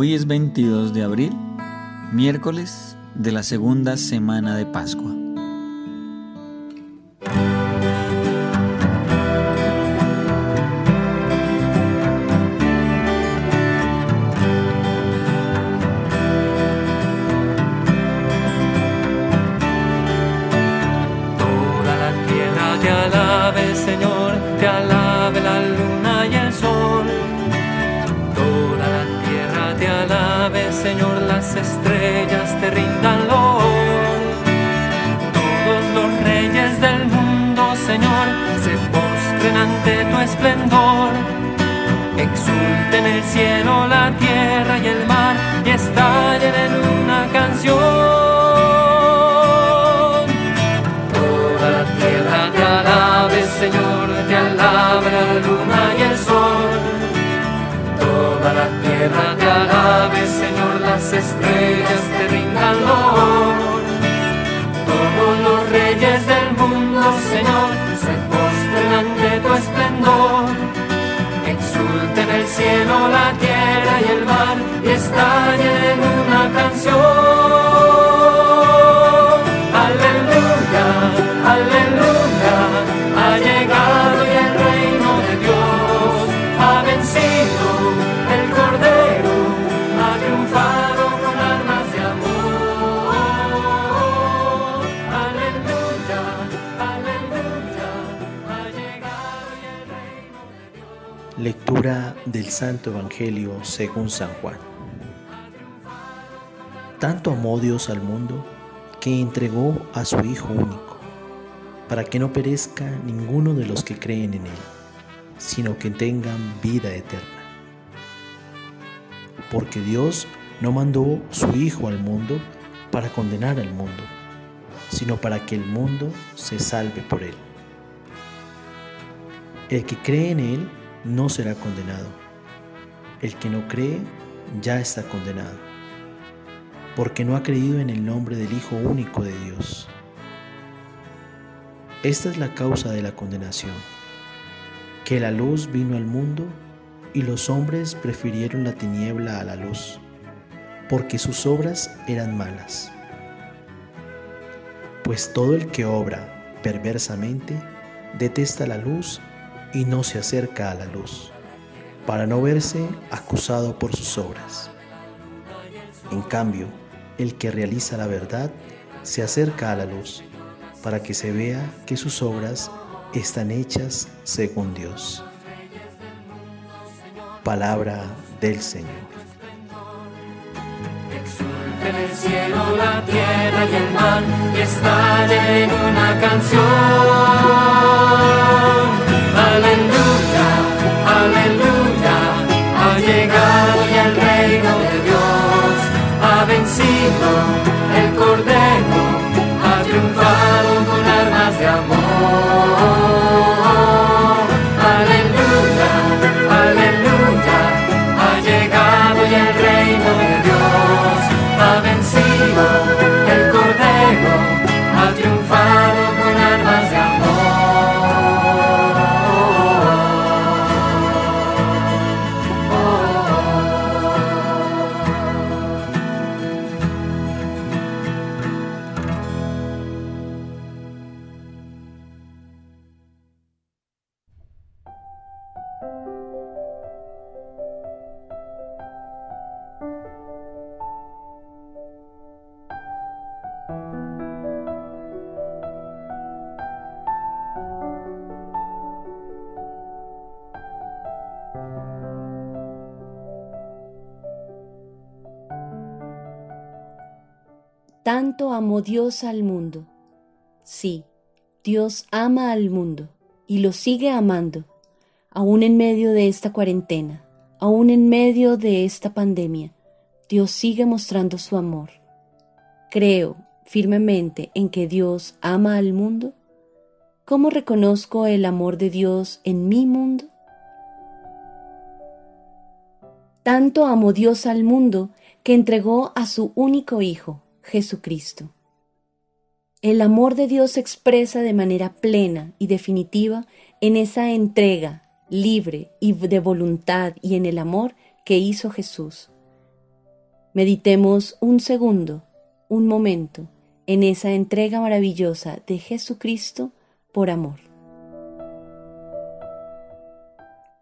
Hoy es 22 de abril, miércoles de la segunda semana de Pascua. Esplendor. Exulten el cielo, la tierra y el mar y estallen en una canción. Toda la tierra te alabe, Señor, te alabe la luna y el sol. Toda la tierra te alabe, Señor, las estrellas estallen en una canción. Aleluya, aleluya, ha llegado ya el reino de Dios, ha vencido el Cordero, ha triunfado con armas de amor. Aleluya, aleluya, ha llegado ya el reino de Dios. Lectura del Santo Evangelio según San Juan. Tanto amó Dios al mundo que entregó a su Hijo único, para que no perezca ninguno de los que creen en Él, sino que tengan vida eterna. Porque Dios no mandó su Hijo al mundo para condenar al mundo, sino para que el mundo se salve por Él. El que cree en Él no será condenado. El que no cree ya está condenado, porque no ha creído en el nombre del Hijo único de Dios. Esta es la causa de la condenación, que la luz vino al mundo y los hombres prefirieron la tiniebla a la luz, porque sus obras eran malas. Pues todo el que obra perversamente detesta la luz y no se acerca a la luz, para no verse acusado por sus obras. En cambio, el que realiza la verdad se acerca a la luz, para que se vea que sus obras están hechas según Dios. Palabra del Señor. En el cielo, la tierra y el mar y estallen en una canción. Aleluya, Tanto amó Dios al mundo. Sí, Dios ama al mundo y lo sigue amando, aún en medio de esta cuarentena, aún en medio de esta pandemia. Dios sigue mostrando su amor. Creo firmemente en que Dios ama al mundo. ¿Cómo reconozco el amor de Dios en mi mundo? Tanto amó Dios al mundo que entregó a su único Hijo, Jesucristo. El amor de Dios se expresa de manera plena y definitiva en esa entrega libre y de voluntad y en el amor que hizo Jesús. Meditemos un segundo, un momento, en esa entrega maravillosa de Jesucristo por amor.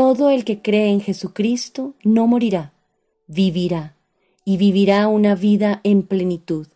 Todo el que cree en Jesucristo no morirá, vivirá, y vivirá una vida en plenitud,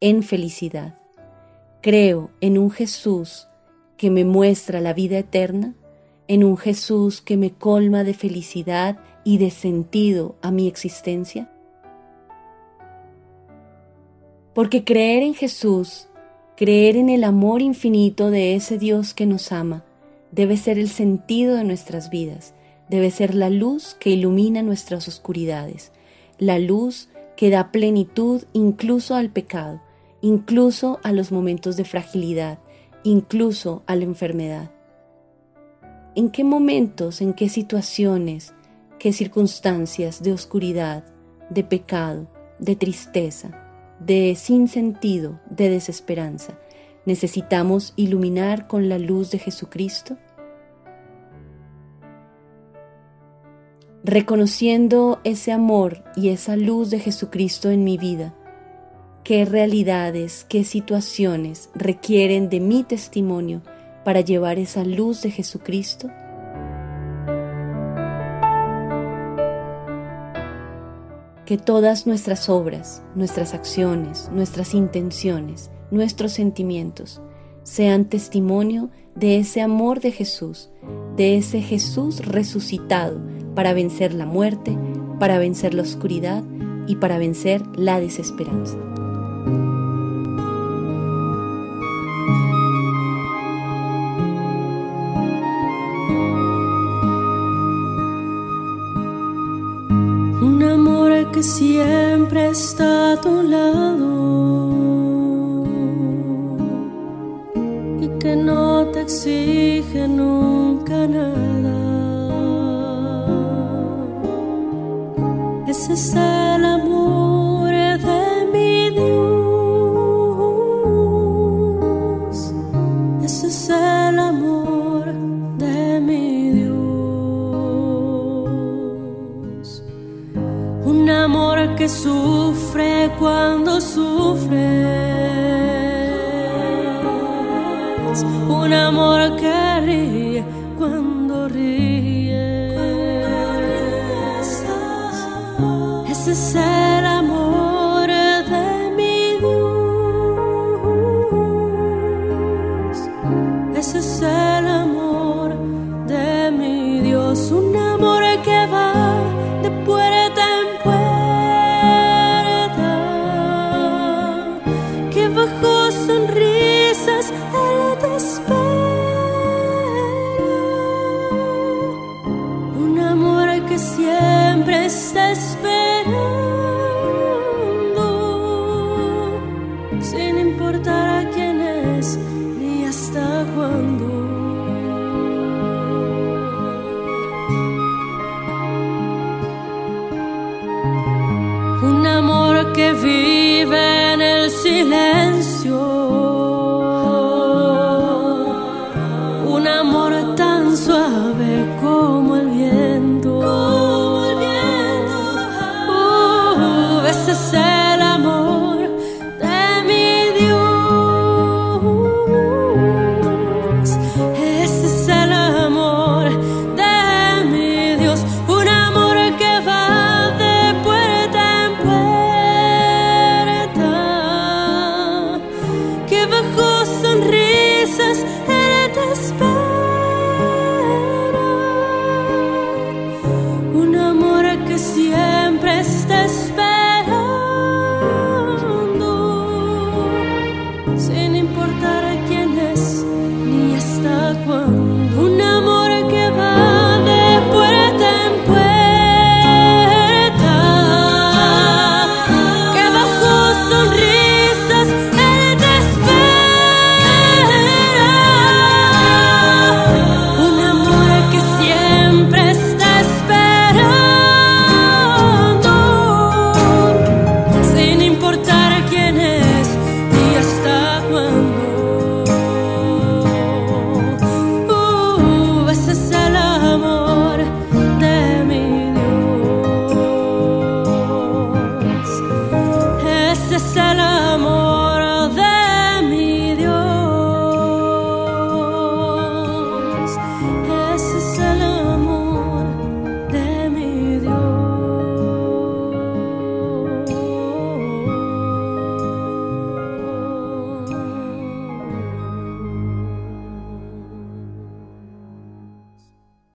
en felicidad. Creo en un Jesús que me muestra la vida eterna, en un Jesús que me colma de felicidad y de sentido a mi existencia. Porque creer en Jesús, creer en el amor infinito de ese Dios que nos ama, debe ser el sentido de nuestras vidas, debe ser la luz que ilumina nuestras oscuridades, la luz que da plenitud incluso al pecado, incluso a los momentos de fragilidad, incluso a la enfermedad. ¿En qué momentos, en qué situaciones, qué circunstancias de oscuridad, de pecado, de tristeza, de sinsentido, de desesperanza necesitamos iluminar con la luz de Jesucristo? Reconociendo ese amor y esa luz de Jesucristo en mi vida, qué realidades, qué situaciones requieren de mi testimonio para llevar esa luz de Jesucristo? Que todas nuestras obras, nuestras acciones, nuestras intenciones, nuestros sentimientos sean testimonio de ese amor de Jesús, de ese Jesús resucitado para vencer la muerte, para vencer la oscuridad y para vencer la desesperanza. Un amor que siempre está a tu lado y que no te exige nunca nada. Un amor que sufre cuando sufre. Un amor que ríe que vive en el silencio.